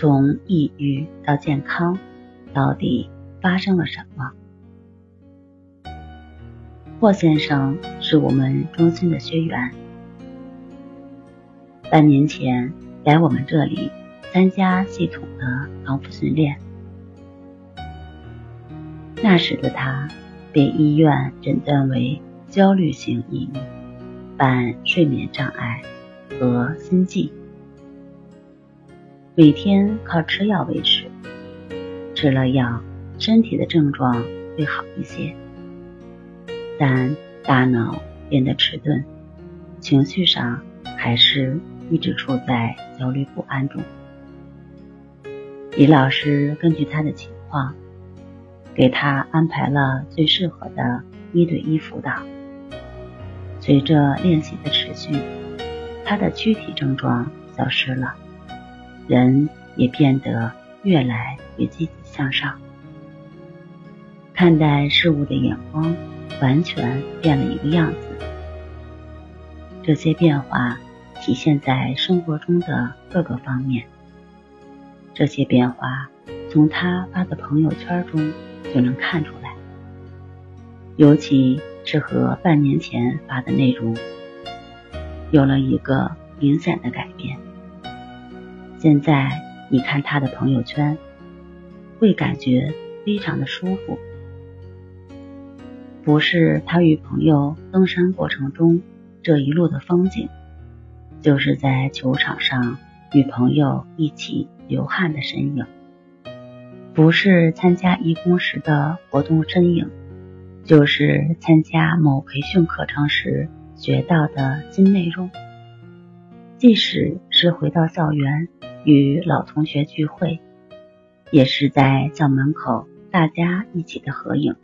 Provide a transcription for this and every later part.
从抑郁到健康，到底发生了什么？霍先生是我们中心的学员，半年前来我们这里参加系统的康复训练。那时的他被医院诊断为焦虑型抑郁，伴睡眠障碍和心悸。每天靠吃药维持，吃了药，身体的症状会好一些，但大脑变得迟钝，情绪上还是一直处在焦虑不安中。李老师根据他的情况，给他安排了最适合的一对一辅导。随着练习的持续，他的躯体症状消失了。人也变得越来越积极向上，看待事物的眼光完全变了一个样子。这些变化体现在生活中的各个方面。这些变化从他发的朋友圈中就能看出来，尤其是和半年前发的内容有了一个明显的改变。现在你看他的朋友圈，会感觉非常的舒服。不是他与朋友登山过程中这一路的风景，就是在球场上与朋友一起流汗的身影；不是参加义工时的活动身影，就是参加某培训课程时学到的新内容。即使是回到校园。与老同学聚会，也是在校门口大家一起的合影，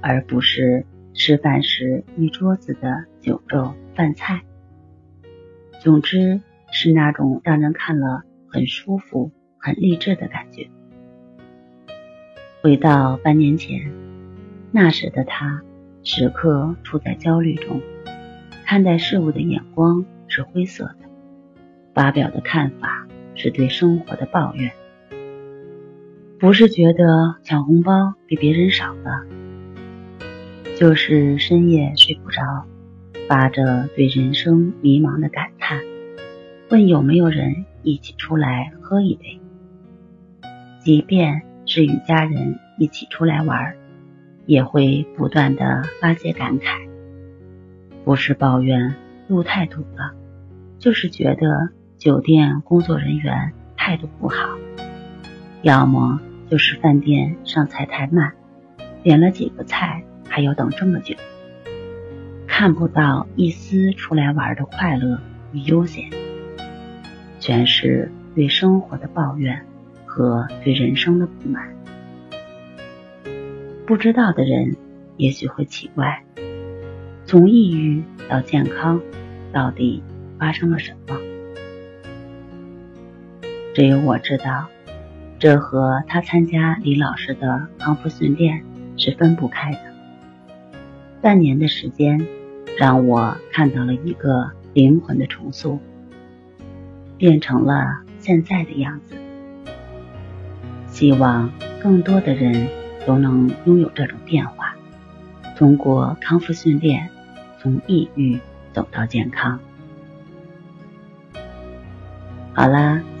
而不是吃饭时一桌子的酒肉饭菜。总之是那种让人看了很舒服、很励志的感觉。回到半年前，那时的他时刻处在焦虑中，看待事物的眼光是灰色的，发表的看法。是对生活的抱怨，不是觉得抢红包比别人少了，就是深夜睡不着，发着对人生迷茫的感叹，问有没有人一起出来喝一杯。即便是与家人一起出来玩，也会不断的发些感慨，不是抱怨路太堵了，就是觉得。酒店工作人员态度不好，要么就是饭店上菜太慢，点了几个菜还要等这么久，看不到一丝出来玩的快乐与悠闲，全是对生活的抱怨和对人生的不满。不知道的人也许会奇怪，从抑郁到健康，到底发生了什么？只有我知道，这和他参加李老师的康复训练是分不开的。半年的时间，让我看到了一个灵魂的重塑，变成了现在的样子。希望更多的人都能拥有这种变化，通过康复训练，从抑郁走到健康。好啦。